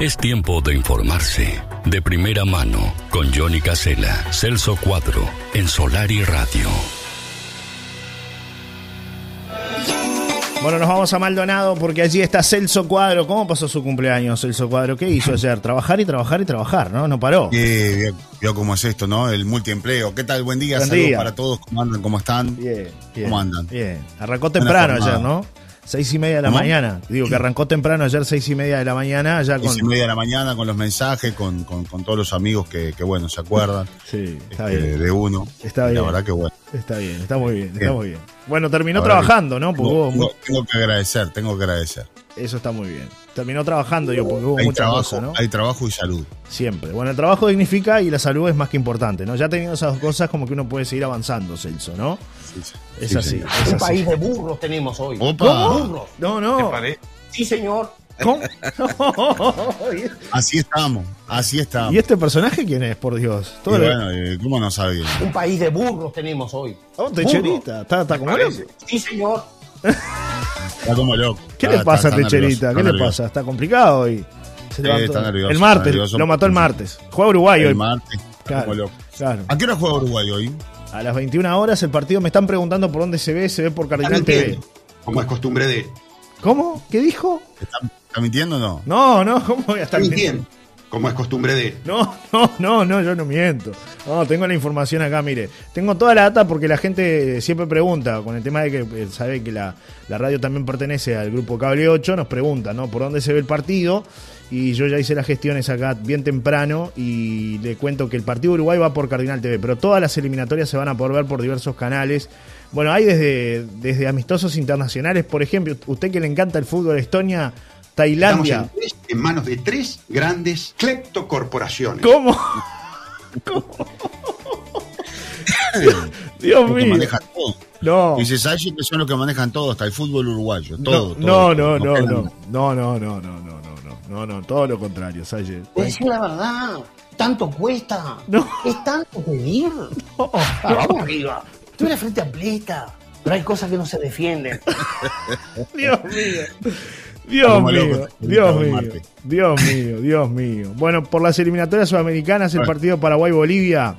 Es tiempo de informarse. De primera mano, con Johnny Casela, Celso Cuadro, en Solar y Radio. Bueno, nos vamos a Maldonado porque allí está Celso Cuadro. ¿Cómo pasó su cumpleaños, Celso Cuadro? ¿Qué hizo ayer? Trabajar y trabajar y trabajar, ¿no? No paró. Sí, vio, vio cómo es esto, ¿no? El multiempleo. ¿Qué tal? Buen día, Buen saludos día. para todos. ¿Cómo andan? ¿Cómo están? Bien, bien. ¿Cómo andan? Bien. Arrancó temprano ayer, ¿no? Seis y media de la mañana. Digo que arrancó temprano ayer, seis y media de la mañana, allá con. Seis y media de la mañana con los mensajes, con, con- con todos los amigos que, que, bueno, se acuerdan Sí, está este, bien. de uno. Está bien. La verdad que bueno. Está bien, está muy bien, está Bien. muy bien. Bueno, terminó trabajando, ¿no? Tengo, mu- tengo- tengo que agradecer, tengo que agradecer. Eso está muy bien. Terminó trabajando, digo, porque hubo Hay muchas trabajo, cosas, ¿no? hay trabajo y salud. Siempre. Bueno, el trabajo dignifica y la salud es más que importante, ¿no? Ya teniendo esas dos cosas, como que uno puede seguir avanzando, Celso, ¿no? Sí, sí. Es Sí, así, es Un así. país de burros tenemos hoy. Opa. Burros. No, no. Sí, señor. ¿Cómo? Así estamos, así estamos. ¿Y este personaje quién es, por Dios? Todo lo- bueno, eh, ¿cómo no sabía? Un país de burros tenemos hoy. Oh, Techerita, está, está como. Sí, señor. Está como loco. ¿Qué Está- le pasa a Techerita? ¿Qué le nervioso. pasa? Está complicado hoy. Se está nervioso, el martes, nervioso. lo mató el martes. Juega Uruguay El hoy. martes, está Claro, como loco. claro. ¿A qué hora juega Uruguay hoy? A las 21 horas el partido me están preguntando por dónde se ve, se ve por Cardinal TV. Como es costumbre de él. ¿Cómo? ¿Qué dijo? ¿Está, está mintiendo o no? No, no, ¿cómo voy a estar mintiendo? Como es costumbre de. No, no, no, no, yo no miento. No, tengo la información acá, mire. Tengo toda la data porque la gente siempre pregunta, con el tema de que eh, sabe que la, la radio también pertenece al grupo Cable 8, nos pregunta, ¿no? ¿Por dónde se ve el partido? Y yo ya hice las gestiones acá bien temprano y le cuento que el partido de Uruguay va por Cardinal TV, pero todas las eliminatorias se van a poder ver por diversos canales. Bueno, hay desde, desde amistosos internacionales, por ejemplo, usted que le encanta el fútbol, Estonia, Estamos Tailandia. en, tres- en manos de tres grandes cleptocorporaciones. ¿Cómo? Dios Porque mío. manejan todo. No. Dice Sachi que son los que manejan todo, hasta el fútbol uruguayo. No, Todo. no, todo, no, todo. no, no, no, no, no, no, no, no, no, no, no, todo lo contrario, Sayer. Decir la verdad. Tanto cuesta. No. Es tanto pedir. Ah, vamos arriba. Tú eres frente amplista. Pero hay cosas que no se defienden. Dios mío. Dios mío, Dios mío. Dios mío, Dios mío. Bueno, por las eliminatorias sudamericanas, el partido Paraguay-Bolivia,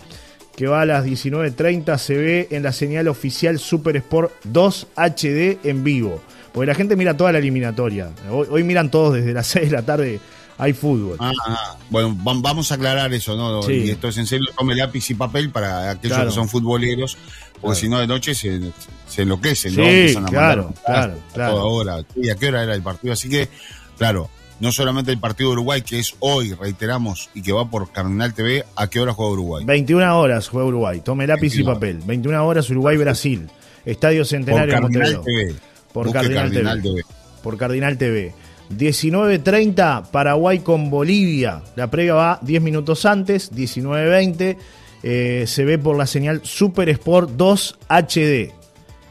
que va a las 19.30, se ve en la señal oficial Super Sport 2 HD en vivo. Porque la gente mira toda la eliminatoria. Hoy, hoy miran todos desde las 6 de la tarde, hay fútbol. Ah, ah. bueno, vam- vamos a aclarar eso, ¿no? Sí. Y esto es en serio, tome lápiz y papel para aquellos Claro. que son futboleros, porque si no de noche se, se enloquecen, Sí, ¿no? Empiezan a claro, mandar claro, a claro. toda hora. ¿Y a qué hora era el partido? Así que, claro, no solamente el partido de Uruguay, que es hoy, reiteramos, y que va por Cardinal TV, ¿a qué hora juega Uruguay? 21 horas juega Uruguay. Tome lápiz y 21 papel. 21 horas Uruguay-Brasil. Estadio Por Centenario en Cardinal Montevideo. TV. Por Busque Cardinal Cardinal TV. TV. Por Cardinal TV. 19.30 Paraguay con Bolivia. La previa va 10 minutos antes, 19.20. Eh, se ve por la señal Super Sport 2 HD.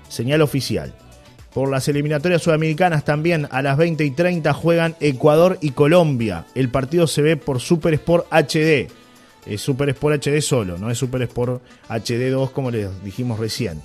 Señal oficial. Por las eliminatorias sudamericanas también a las 20 y 30 juegan Ecuador y Colombia. El partido se ve por Super Sport HD. Es Super Sport HD solo, no es Super Sport HD 2 como les dijimos recién.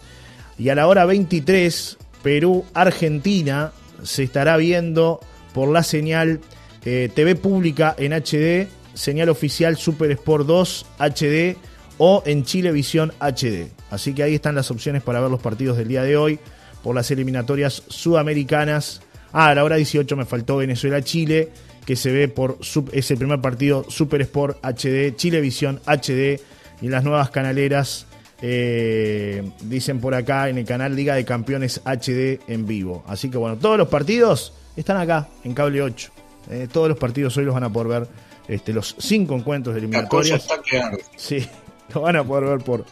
Y a la hora 23, Perú-Argentina se estará viendo por la señal eh, TV pública en HD, señal oficial Super Sport 2 HD o en Chilevisión HD. Así que ahí están las opciones para ver los partidos del día de hoy por las eliminatorias sudamericanas. Ah, a la hora 18 me faltó Venezuela-Chile, que se ve por es el primer partido Super Sport HD, Chilevisión HD y las nuevas canaleras eh, dicen por acá en el canal Liga de Campeones HD en vivo. Así que bueno, todos los partidos están acá en Cable 8. Eh, todos los partidos hoy los van a poder ver, este, los cinco encuentros de La cosa eliminatorias. está que arde. Sí, lo van a poder ver por,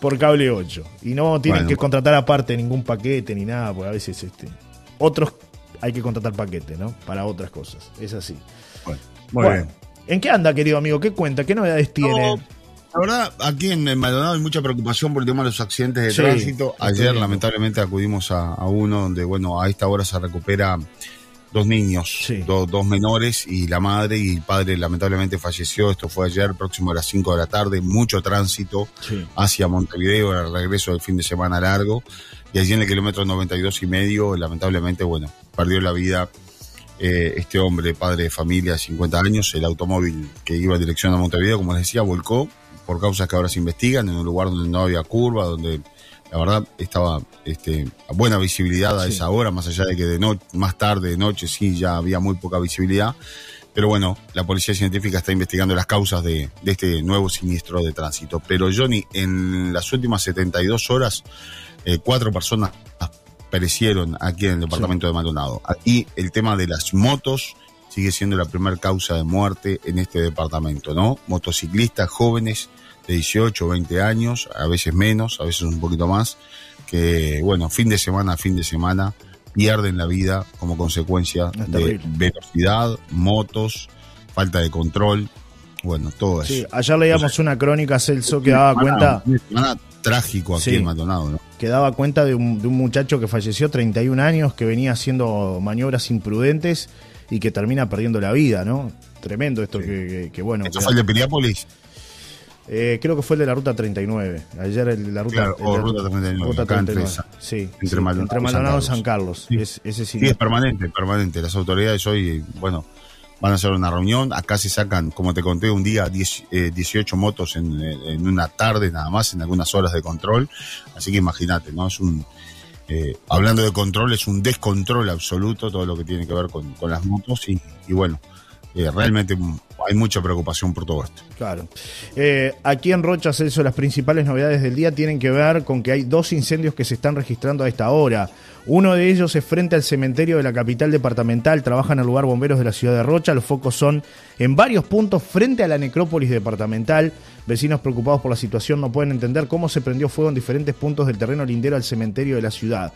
por cable 8. Y no tienen Bueno. que contratar aparte ningún paquete ni nada, porque a veces este, otros hay que contratar paquete, ¿no? Para otras cosas. Es así. Bueno, muy Bueno, bien. ¿En qué anda, querido amigo? ¿Qué cuenta? ¿Qué novedades tiene? No, La verdad, aquí en Maldonado hay mucha preocupación por el tema de los accidentes de Sí, tránsito. Ayer, lamentablemente, acudimos a, a uno donde, bueno, a esta hora se recupera dos niños, Sí. do- dos menores y la madre y el padre lamentablemente falleció. Esto fue ayer, próximo a las 5 de la tarde. Mucho tránsito Sí. hacia Montevideo, al regreso del fin de semana largo. Y allí en el kilómetro 92 y medio, lamentablemente, bueno, perdió la vida eh, este hombre, padre de familia, 50 años, el automóvil que iba en dirección a Montevideo, como les decía, volcó por causas que ahora se investigan, en un lugar donde no había curva, donde la verdad estaba este, a buena visibilidad a esa hora, más allá de que de noche, más tarde, de noche, sí, ya había muy poca visibilidad. Pero bueno, la policía científica está investigando las causas de, de este nuevo siniestro de tránsito. Pero Johnny, en las últimas 72 horas, eh, cuatro personas perecieron aquí en el departamento de Maldonado. Aquí el tema de las motos sigue siendo la primera causa de muerte en este departamento, ¿no? Motociclistas jóvenes de 18, 20 años, a veces menos, a veces un poquito más, que, bueno, fin de semana a fin de semana pierden la vida como consecuencia de velocidad, motos, falta de control, bueno, todo eso. Sí, ayer leíamos una crónica, Celso, que daba cuenta, Una semana trágico aquí Sí. en Maldonado, ¿no? que daba cuenta de un, de un muchacho que falleció 31 años, que venía haciendo maniobras imprudentes y que termina perdiendo la vida, ¿no? Tremendo esto que, que- que, bueno. ¿Esto fue el de Piriápolis? Eh, creo que fue el de la ruta 39. Ayer el de la ruta, Claro, o de- ruta 39, ruta entre 39. esa- sí, entre sí, Maldonado entre y San Maldonado y Carlos. San Carlos. Sí. Es, ese sí. Es permanente, permanente. Las autoridades hoy, bueno, van a hacer una reunión. Acá se sacan, como te conté, un día 10, eh, 18 motos en, en una tarde nada más, en algunas horas de control. Así que imagínate, ¿no? Es un. eh, hablando de control, es un descontrol absoluto todo lo que tiene que ver con, con las motos. Y, y bueno, eh, realmente hay mucha preocupación por todo esto. Claro. Eh, aquí en Rocha, Celso, las principales novedades del día tienen que ver con que hay dos incendios que se están registrando a esta hora. Uno de ellos es frente al cementerio de la capital departamental. Trabajan al lugar bomberos de la ciudad de Rocha. Los focos son en varios puntos frente a la necrópolis departamental. Vecinos preocupados por la situación no pueden entender cómo se prendió fuego en diferentes puntos del terreno lindero al cementerio de la ciudad.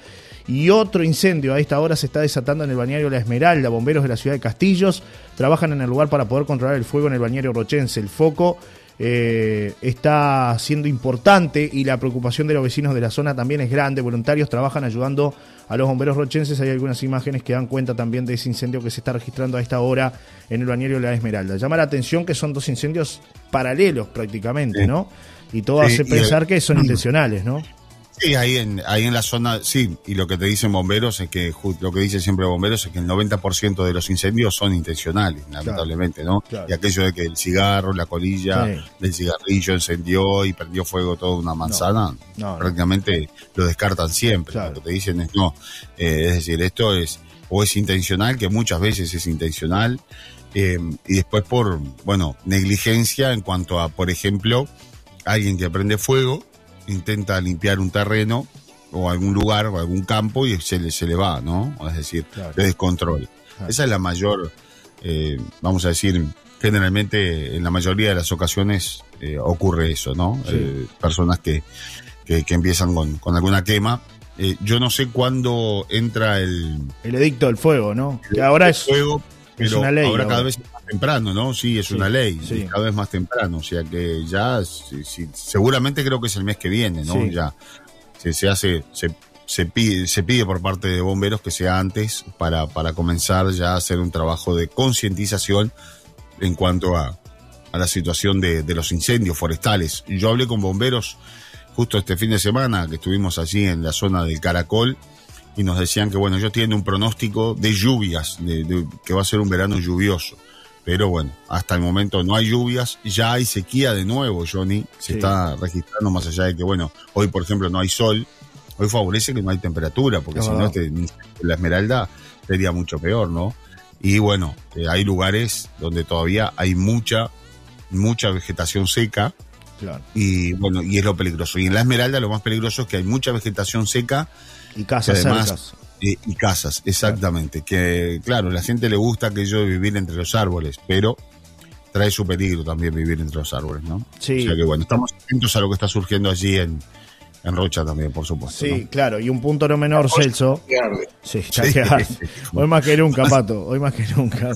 Y otro incendio a esta hora se está desatando en el bañario La Esmeralda. Bomberos de la ciudad de Castillos trabajan en el lugar para poder controlar el fuego en el bañario rochense. El foco eh, está siendo importante y la preocupación de los vecinos de la zona también es grande. Voluntarios trabajan ayudando a los bomberos rochenses. Hay algunas imágenes que dan cuenta también de ese incendio que se está registrando a esta hora en el bañario La Esmeralda. Llama la atención que son dos incendios paralelos prácticamente, Sí. ¿no? Y todo Sí, hace pensar el- que son intencionales, ¿no? Sí, ahí en, ahí en la zona, sí, y lo que te dicen bomberos es que, lo que dice siempre bomberos es que el 90% de los incendios son intencionales, lamentablemente, ¿no? Claro. Y aquello de que el cigarro, la colilla Sí. del cigarrillo encendió y prendió fuego toda una manzana, No, no. prácticamente lo descartan siempre. Claro. Lo que te dicen es no. Eh, es decir, esto es, o es intencional, que muchas veces es intencional, eh, y después por, bueno, negligencia en cuanto a, por ejemplo, alguien que prende fuego, intenta limpiar un terreno o algún lugar o algún campo y se le, se le va, ¿no? Es decir, Claro. de descontrol. Claro. Esa es la mayor, eh, vamos a decir, generalmente en la mayoría de las ocasiones eh, ocurre eso, ¿no? Sí. Eh, personas que, que, que empiezan con, con alguna quema. Eh, yo no sé cuándo entra el, El edicto del fuego, ¿no? Que ahora es, fuego, es una ley. ahora cada vez es temprano, ¿no? Sí, es Sí, una ley, sí. y cada vez más temprano, o sea que ya, sí, seguramente creo que es el mes que viene, ¿no? Ya se, se hace, se, se pide, se pide por parte de bomberos que sea antes para, para comenzar ya a hacer un trabajo de concientización en cuanto a, a la situación de, de los incendios forestales. Yo hablé con bomberos justo este fin de semana que estuvimos allí en la zona del Caracol y nos decían que bueno, ellos tienen un pronóstico de lluvias, de, de- que va a ser un verano lluvioso. Pero bueno, hasta el momento no hay lluvias, ya hay sequía de nuevo, Johnny. Se Sí. está registrando más allá de que, bueno, hoy por ejemplo no hay sol, hoy favorece que no hay temperatura, porque si no, este, la esmeralda sería mucho peor, ¿no? Y bueno, eh, hay lugares donde todavía hay mucha, mucha vegetación seca, Claro. y bueno, y es lo peligroso. Y en la Esmeralda lo más peligroso es que hay mucha vegetación seca Y casas además- cercas. Eh, y casas, exactamente. Que claro, a la gente le gusta aquello de vivir entre los árboles, pero trae su peligro también vivir entre los árboles, ¿no? Sí. O sea que bueno, estamos atentos a lo que está surgiendo allí en, en Rocha también, por supuesto. Sí, ¿no? claro. Y un punto no menor, Celso. Sí, que arde. Hoy más que nunca, Pato. Hoy más que nunca.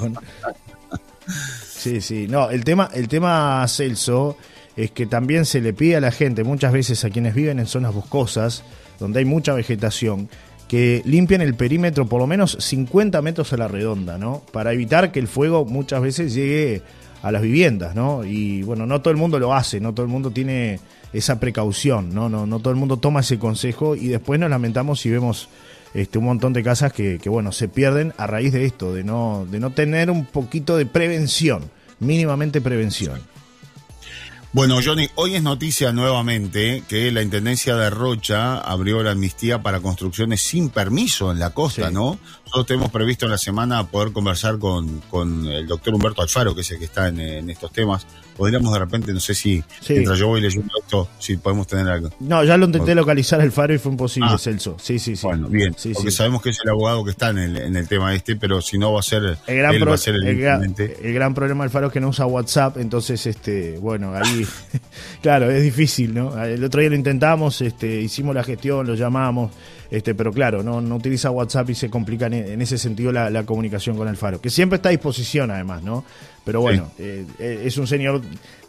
Sí, sí. No, el tema, el tema Celso es que también se le pide a la gente, muchas veces a quienes viven en zonas boscosas, donde hay mucha vegetación, que limpien el perímetro por lo menos 50 metros a la redonda, ¿no? Para evitar que el fuego muchas veces llegue a las viviendas, ¿no? Y bueno, no todo el mundo lo hace, no todo el mundo tiene esa precaución, ¿no? No, no todo el mundo toma ese consejo y después nos lamentamos si vemos este, un montón de casas que, que, bueno, se pierden a raíz de esto, de no, de no tener un poquito de prevención, mínimamente prevención. Bueno, Johnny, hoy es noticia nuevamente que la Intendencia de Rocha abrió la amnistía para construcciones sin permiso en la costa, Sí. ¿no? Nosotros tenemos previsto en la semana poder conversar con, con el doctor Humberto Alfaro, que es el que está en, en estos temas. Podríamos de repente, no sé si Sí. mientras yo voy leyendo esto, si podemos tener algo. No, ya lo intenté localizar el faro y fue imposible, Ah. Celso. Sí, sí, sí. Bueno, bien, Sí, porque sí. sabemos que es el abogado que está en el, en el tema este, pero si no va a ser, El gran, él va a ser el, el gran- el gran problema del Faro es que no usa WhatsApp, entonces, este, bueno, ahí, claro, es difícil, ¿no? El otro día lo intentamos, este, hicimos la gestión, lo llamamos, este, pero claro, no, no utiliza WhatsApp y se complica en, en ese sentido la, la comunicación con el Faro, que siempre está a disposición además, ¿no? Pero bueno, eh, eh, es un señor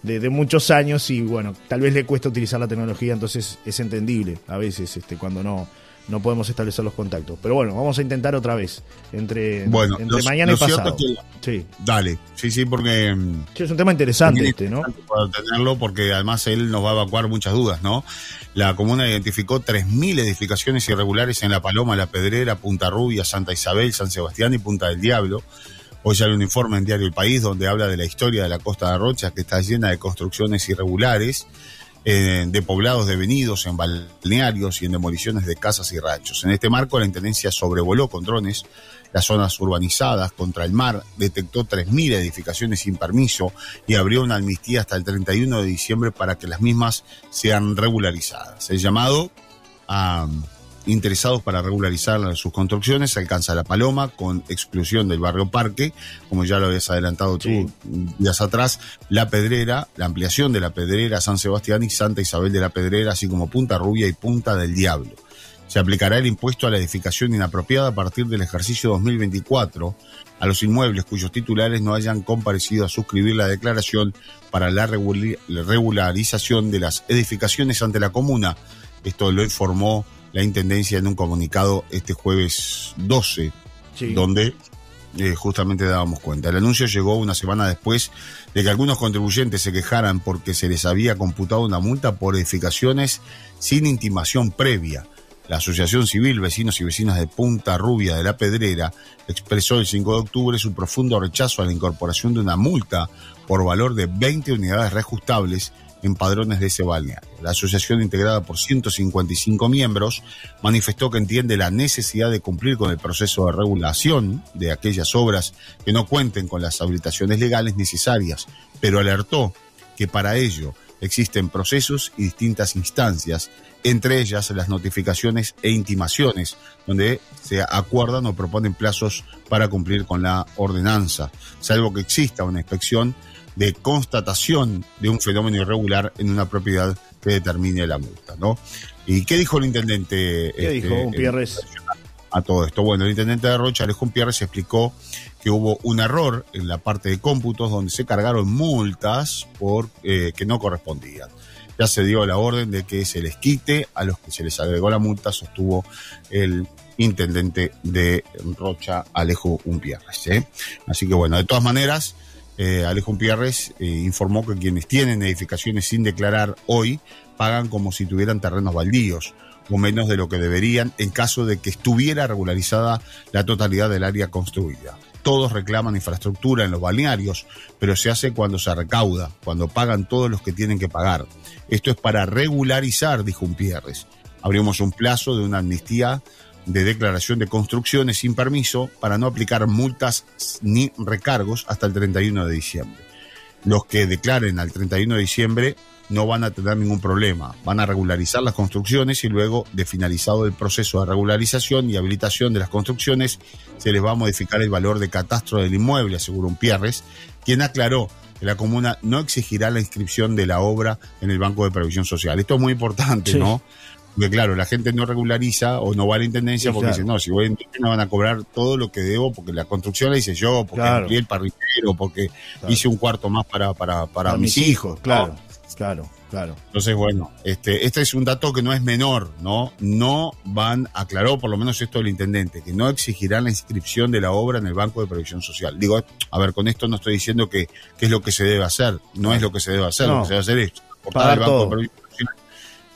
de, de muchos años y bueno, tal vez le cuesta utilizar la tecnología, entonces es entendible a veces este, cuando no, no podemos establecer los contactos. Pero bueno, vamos a intentar otra vez, entre, Bueno, entre mañana y pasado. es Sí. Dale, sí, sí, porque... mm, Sí, es un tema interesante este, ¿no? interesante para tenerlo porque además él nos va a evacuar muchas dudas, ¿no? La comuna identificó 3.000 edificaciones irregulares en La Paloma, La Pedrera, Punta Rubia, Santa Isabel, San Sebastián y Punta del Diablo. Hoy sale un informe en Diario El País donde habla de la historia de la costa de Rocha que está llena de construcciones irregulares, eh, de poblados devenidos en balnearios y en demoliciones de casas y ranchos. En este marco la Intendencia sobrevoló con drones las zonas urbanizadas contra el mar, detectó 3.000 edificaciones sin permiso y abrió una amnistía hasta el 31 de diciembre para que las mismas sean regularizadas. El llamado a interesados para regularizar sus construcciones alcanza La Paloma con exclusión del barrio Parque, como ya lo habías adelantado tú días atrás, La Pedrera, la ampliación de La Pedrera, San Sebastián y Santa Isabel de la Pedrera, así como Punta Rubia y Punta del Diablo. Se aplicará el impuesto a la edificación inapropiada a partir del ejercicio 2024 a los inmuebles cuyos titulares no hayan comparecido a suscribir la declaración para la regularización de las edificaciones ante la comuna. Esto lo informó la Intendencia en un comunicado este jueves 12 Sí. donde eh, justamente dábamos cuenta. El anuncio llegó una semana después de que algunos contribuyentes se quejaran porque se les había computado una multa por edificaciones sin intimación previa. La Asociación Civil Vecinos y Vecinas de Punta Rubia de la Pedrera expresó el 5 de octubre su profundo rechazo a la incorporación de una multa por valor de 20 unidades reajustables en padrones de ese balneario. La asociación, integrada por 155 miembros, manifestó que entiende la necesidad de cumplir con el proceso de regulación de aquellas obras que no cuenten con las habilitaciones legales necesarias, pero alertó que para ello existen procesos y distintas instancias, entre ellas las notificaciones e intimaciones, donde se acuerdan o proponen plazos para cumplir con la ordenanza, salvo que exista una inspección de constatación de un fenómeno irregular en una propiedad que determine la multa, ¿no? ¿Y qué dijo el intendente? ¿Qué este, dijo Gutiérrez? A todo esto. Bueno, el intendente de Rocha, Alejo Pierres, explicó que hubo un error en la parte de cómputos donde se cargaron multas por eh, que no correspondían. Ya se dio la orden de que se les quite a los que se les agregó la multa, sostuvo el intendente de Rocha, Alejo Umpierres. ¿eh? Así que bueno, de todas maneras, eh, Alejo Umpierres eh, informó que quienes tienen edificaciones sin declarar hoy pagan como si tuvieran terrenos baldíos o menos de lo que deberían en caso de que estuviera regularizada la totalidad del área construida. Todos reclaman infraestructura en los balnearios, pero se hace cuando se recauda, cuando pagan todos los que tienen que pagar. Esto es para regularizar, dijo Umpierres. Abrimos un plazo de una amnistía de declaración de construcciones sin permiso para no aplicar multas ni recargos hasta el 31 de diciembre. Los que declaren al 31 de diciembre no van a tener ningún problema. Van a regularizar las construcciones y luego de finalizado el proceso de regularización y habilitación de las construcciones, se les va a modificar el valor de catastro del inmueble, aseguró un Pierres, quien aclaró que la comuna no exigirá la inscripción de la obra en el Banco de Previsión Social. Esto es muy importante, Sí. ¿no? Porque claro, la gente no regulariza o no va a la intendencia Sí, porque claro. dice, no, si voy a intendencia me van a cobrar todo lo que debo porque la construcción la hice yo, porque Claro. amplié el parrillero, porque Claro. hice un cuarto más para, para, para, Para mis hijos. claro, claro, claro. Entonces, bueno, este, este es un dato que no es menor, ¿no? No van, aclaró por lo menos esto el intendente, que no exigirán la inscripción de la obra en el Banco de Previsión Social. Digo, a ver, con esto no estoy diciendo que, que es lo que se debe hacer, no es lo que se debe hacer, No. lo que se debe hacer es Pagar al Banco todo. de Previsión Social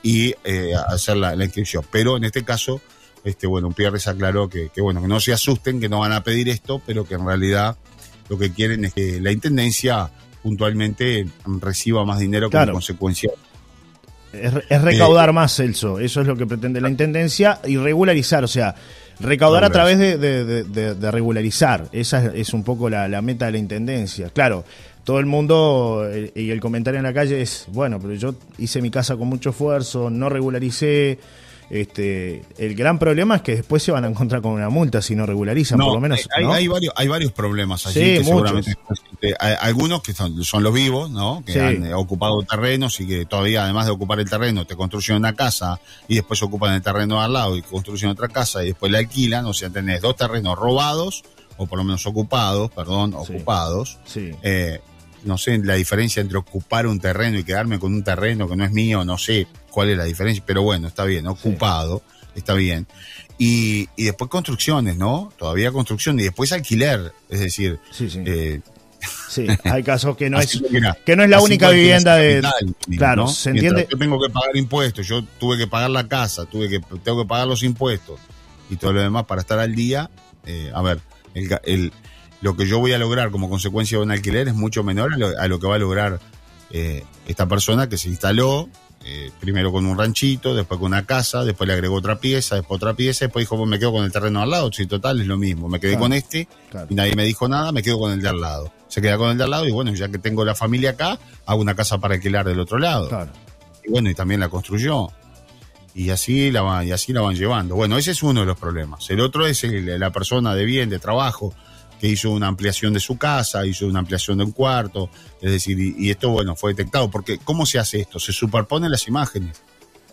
y eh, hacer la, la inscripción. Pero en este caso, este, bueno, Pierres aclaró que, que, bueno, que no se asusten, que no van a pedir esto, pero que en realidad lo que quieren es que la intendencia puntualmente reciba más dinero Claro. como consecuencia. Es, es recaudar más, Celso. Eso es lo que pretende la intendencia y regularizar, o sea, recaudar a través de, de- de- de- de regularizar. Esa es, es un poco la, la meta de la intendencia. Claro, todo el mundo eh, y el comentario en la calle es, bueno, pero yo hice mi casa con mucho esfuerzo, no regularicé. Este, el gran problema es que después se van a encontrar con una multa si no regularizan, No, por lo menos. hay, ¿no? hay varios, hay varios problemas allí Sí, que seguramente eh, hay algunos que son, son los vivos, ¿no? Que Sí. han eh, ocupado terrenos y que todavía, además de ocupar el terreno, te construyen una casa y después ocupan el terreno al lado y construyen otra casa y después la alquilan. O sea, tenés dos terrenos robados, o por lo menos ocupados, perdón, Sí. ocupados. Eh, no sé la diferencia entre ocupar un terreno y quedarme con un terreno que no es mío, no sé cuál es la diferencia, pero bueno, está bien, ocupado, está bien. Y, y después construcciones, ¿no? Todavía construcción y después alquiler, es decir, Sí, sí. eh, Sí, hay casos que no así es que mira, que no es la única vivienda de capital, claro, ¿no? se Mientras entiende. Yo tengo que pagar impuestos, yo tuve que pagar la casa, tuve que tengo que pagar los impuestos y todo lo demás para estar al día. eh, a ver, el- lo que yo voy a lograr como consecuencia de un alquiler es mucho menor a lo, a lo que va a lograr eh, esta persona que se instaló. eh, primero con un ranchito, después con una casa, después le agregó otra pieza, después otra pieza, después dijo, "Pues me quedo con el terreno al lado, si total es lo mismo, me quedé Claro. con este, Claro. y nadie me dijo nada, me quedo con el de al lado. Se queda con el de al lado y bueno, ya que tengo la familia acá, hago una casa para alquilar del otro lado. Claro. Y bueno, y también la construyó. Y así la van, y así la van llevando. Bueno, ese es uno de los problemas. El otro es el- la persona de bien, de trabajo, que hizo una ampliación de su casa, hizo una ampliación de un cuarto. Es decir, y, y esto, bueno, fue detectado. Porque, ¿cómo se hace esto? Se superponen las imágenes.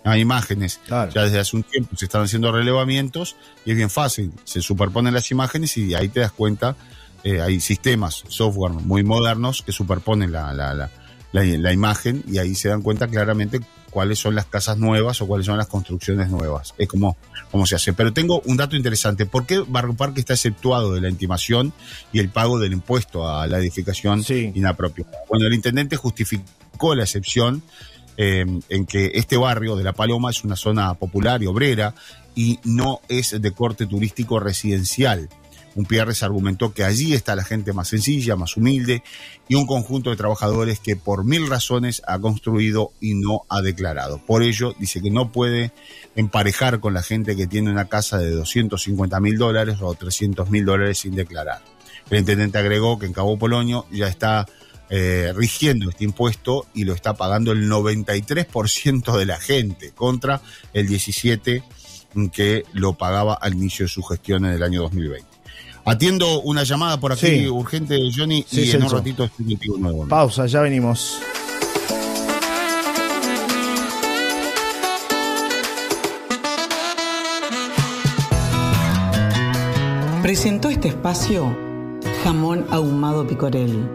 Hay imágenes. Claro. Ya desde hace un tiempo se están haciendo relevamientos y es bien fácil. Se superponen las imágenes y ahí te das cuenta. eh, hay sistemas, software muy modernos que superponen la, la, la, la, la imagen y ahí se dan cuenta claramente cuáles son las casas nuevas o cuáles son las construcciones nuevas. Es como, como se hace. Pero tengo un dato interesante. ¿Por qué Barrio Parque está exceptuado de la intimación y el pago del impuesto a la edificación Sí. inapropiada? Bueno, el intendente justificó la excepción eh, en que este barrio de La Paloma es una zona popular y obrera y no es de corte turístico residencial. Un Pierres argumentó que allí está la gente más sencilla, más humilde y un conjunto de trabajadores que por mil razones ha construido y no ha declarado. Por ello, dice que no puede emparejar con la gente que tiene una casa de 250 mil dólares o 300 mil dólares sin declarar. El intendente agregó que en Cabo Polonio ya está eh, rigiendo este impuesto y lo está pagando el 93% de la gente contra el 17% que lo pagaba al inicio de su gestión en el año 2020. Atiendo una llamada por aquí Sí. urgente, Johnny, Sí, y en un ratito estoy contigo nuevo. Pausa, ya venimos. Presentó este espacio Jamón Ahumado Picorel.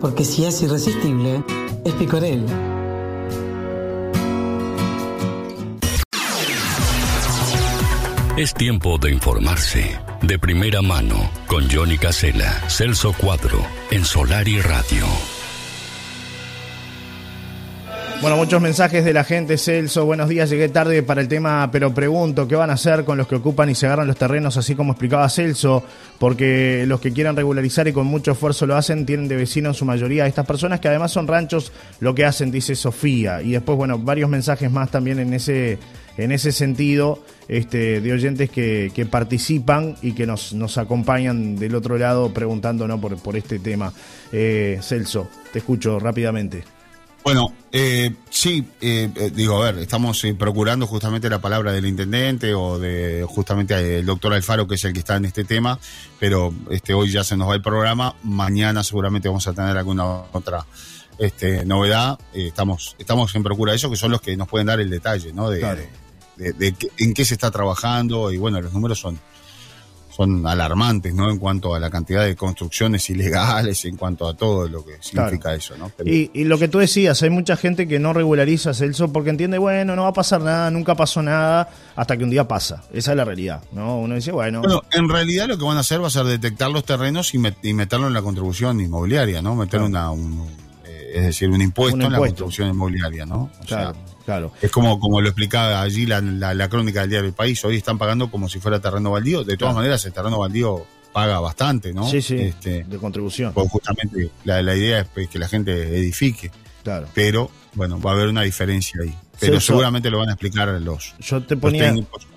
Porque si es irresistible, es Picorel. Es tiempo de informarse. De primera mano, con Johnny Casela, Celso Cuadro, en Solar y Radio. Bueno, muchos mensajes de la gente, Celso. Buenos días, llegué tarde para el tema, pero pregunto, ¿qué van a hacer con los que ocupan y se agarran los terrenos, así como explicaba Celso? Porque los que quieran regularizar y con mucho esfuerzo lo hacen, tienen de vecino en su mayoría a estas personas que además son ranchos, lo que hacen, dice Sofía. Y después, bueno, varios mensajes más también en ese, en ese sentido, este, de oyentes que, que participan y que nos, nos acompañan del otro lado preguntándonos por, por este tema. Eh, Celso, te escucho rápidamente. Bueno, eh, sí, eh, eh, digo, a ver, estamos eh, procurando justamente la palabra del intendente o de justamente el doctor Alfaro, que es el que está en este tema, pero este hoy ya se nos va el programa, mañana seguramente vamos a tener alguna otra este, novedad. Eh, estamos, estamos en procura de eso, que son los que nos pueden dar el detalle, ¿no? De, Claro. de- en qué se está trabajando y bueno, los números son son alarmantes, ¿no? En cuanto a la cantidad de construcciones ilegales, en cuanto a todo lo que significa eso, ¿no? Pero- Y, y lo que tú decías, hay mucha gente que no regulariza Celso porque entiende, bueno, no va a pasar nada, nunca pasó nada, hasta que un día pasa. Esa es la realidad, ¿no? Uno dice, bueno, Bueno, en realidad lo que van a hacer va a ser detectar los terrenos y, met- y meterlo en la contribución inmobiliaria, ¿no? Meter Claro. una, un- es decir, un impuesto, Un en la construcción inmobiliaria, ¿no? O sea, Claro, claro. es como, como lo explicaba allí la, la, la crónica del diario del país, hoy están pagando como si fuera terreno baldío, de todas Claro. maneras el terreno baldío paga bastante, ¿no? Sí, sí, Este, de contribución. pues justamente la, la idea es pues, que la gente edifique, Claro. pero bueno, va a haber una diferencia ahí. Pero seguramente lo van a explicar los, Yo te ponía,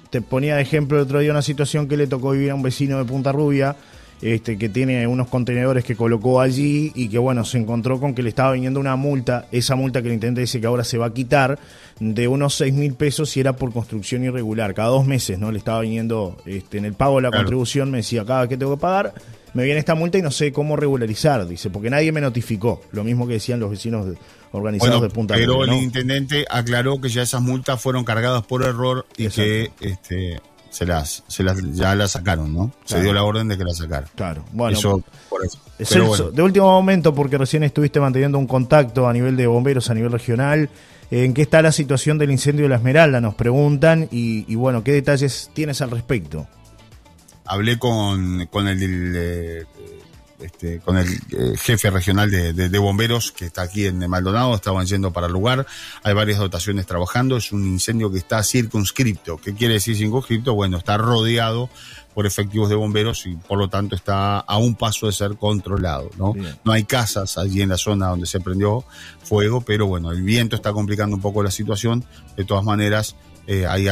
te ponía de ejemplo el otro día una situación que le tocó vivir a un vecino de Punta Rubia, este, que tiene unos contenedores que colocó allí y que bueno, se encontró con que le estaba viniendo una multa, esa multa que el intendente dice que ahora se va a quitar, de unos 6 mil pesos si era por construcción irregular, cada dos meses, ¿no? Le estaba viniendo, este, en el pago de la Claro. contribución, me decía, cada vez que tengo que pagar, me viene esta multa y no sé cómo regularizar, dice, porque nadie me notificó, lo mismo que decían los vecinos de- organizados Bueno, de Punta pero el intendente aclaró que ya esas multas fueron cargadas por error y Exacto. que este, se las, se las, ya las sacaron, ¿no? Se dio la orden de que las sacaran. Claro, bueno, eso, por eso. Pero Celso, bueno, de último momento, porque recién estuviste manteniendo un contacto a nivel de bomberos, a nivel regional, ¿en qué está la situación del incendio de la Esmeralda? Nos preguntan y, y bueno, ¿qué detalles tienes al respecto? hablé con, con el, el, eh, este, con el eh, jefe regional de, de- de bomberos que está aquí en Maldonado, estaban yendo para el lugar, hay varias dotaciones trabajando, es un incendio que está circunscripto. ¿Qué quiere decir circunscripto? Bueno, está rodeado por efectivos de bomberos y por lo tanto está a un paso de ser controlado, ¿no? Bien. No hay casas allí en la zona donde se prendió fuego, pero bueno, el viento está complicando un poco la situación. De todas maneras, eh, hay,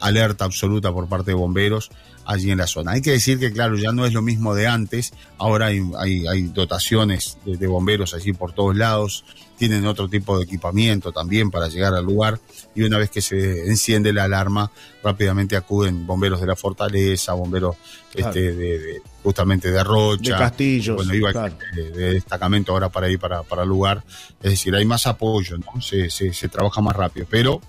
alerta absoluta por parte de bomberos allí en la zona. Hay que decir que, claro, ya no es lo mismo de antes. Ahora hay, hay, hay dotaciones de, de bomberos allí por todos lados. Tienen otro tipo de equipamiento también para llegar al lugar. Y una vez que se enciende la alarma, rápidamente acuden bomberos de la fortaleza, bomberos Claro. este, de, de- justamente de Rocha. De Castillos, Bueno, iba claro. de, de destacamento ahora para ir para, para el lugar. Es decir, hay más apoyo, ¿no? Se, se, se trabaja más rápido. Pero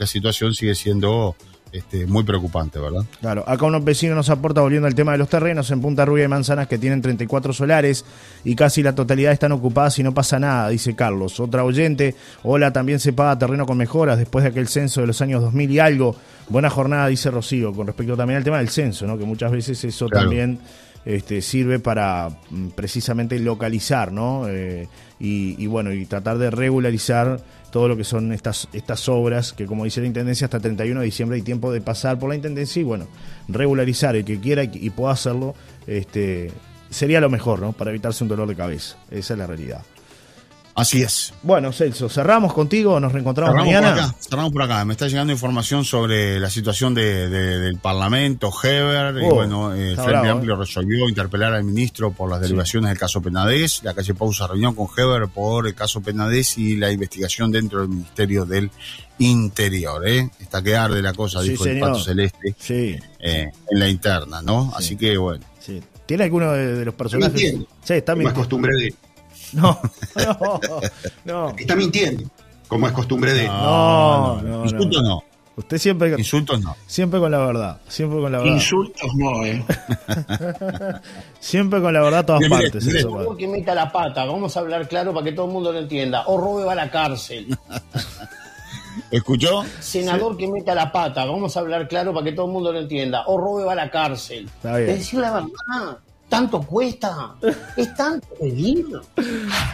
la situación sigue siendo este, muy preocupante, ¿verdad? Claro, acá unos vecinos nos aporta volviendo al tema de los terrenos en Punta Rubia y Manzanas que tienen 34 solares y casi la totalidad están ocupadas y no pasa nada, dice Carlos. Otra oyente, hola, también se paga terreno con mejoras después de aquel censo de los años 2000 y algo. Buena jornada, dice Rocío, con respecto también al tema del censo, ¿no? Que muchas veces eso Claro. también este, sirve para mm, precisamente localizar, ¿no? Eh, y, bueno, y tratar de regularizar todo lo que son estas, estas obras, que como dice la Intendencia, hasta 31 de diciembre hay tiempo de pasar por la Intendencia y bueno, regularizar el que quiera y, y pueda hacerlo, este, sería lo mejor, ¿no? Para evitarse un dolor de cabeza. Esa es la realidad. Así es. Bueno, Celso, cerramos contigo, nos reencontramos Cerramos mañana. por acá, cerramos por acá. Me está llegando información sobre la situación de, de- del Parlamento, Heber, y Oh, bueno, eh, el Frente bravo, Amplio resolvió interpelar al ministro por las derivaciones del caso Penadez. La calle Pausa reunión con Heber por el caso Penadez y la investigación dentro del Ministerio del Interior. ¿eh? Está que arde la cosa, Sí, dijo el. Pato Celeste, Sí, eh, en la interna, ¿no? Así que bueno. sí. ¿Tiene alguno de, de los personajes? Sí, está es mintiendo. costumbre de. No, no, no. Está mintiendo. Como es costumbre de él. No, no, Insultos no. Usted siempre, Insultos no. siempre con la verdad, siempre con la verdad. Insultos no, ¿eh? Siempre con la verdad a todas Mire, mire, partes. mire. eso, favor, que meta la pata, vamos a hablar claro para que todo el mundo lo entienda. O robe va a la cárcel. ¿Escuchó? Senador que meta la pata, vamos a hablar claro para que todo el mundo lo entienda. O robe va a la cárcel. Está bien. Es decir la verdad. ¿Tanto cuesta? ¿Es tanto pedir?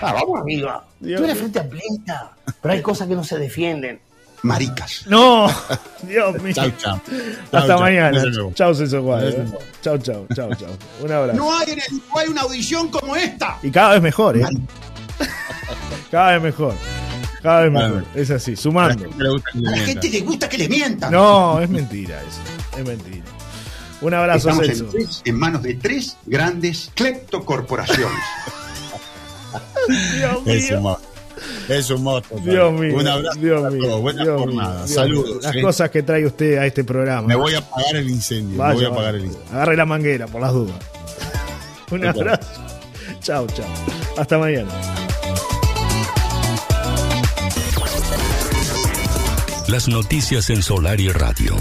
Ah, vamos arriba. Dios Tú eres frente amplista, pero hay cosas que no se defienden. Maricas. No, Dios mío. Chau, chau. Hasta Chau, mañana. Eh. luego. Chau, chau, chau, chau. Un abrazo. No hay, en el Uruguay una audición como esta. Y cada vez mejor, ¿eh? Cada vez mejor. Cada vez mejor. Es así, sumando. A la gente le gusta que le mientan. No, es mentira eso. Es mentira. Un abrazo, Estamos Celso. en, tres- en manos de tres grandes cleptocorporaciones. Dios mío. Es un monstruo. Dios mío. Un abrazo Dios a mío. todos. Buena Dios jornada. mío, Dios Saludos. mío. Las ¿eh? cosas que trae usted a este programa. Me voy a apagar el incendio. Vaya, me voy a apagar el incendio. Agarre la manguera por las dudas. Un abrazo. Chao, chao. Hasta mañana. Las noticias en Solar y Radio.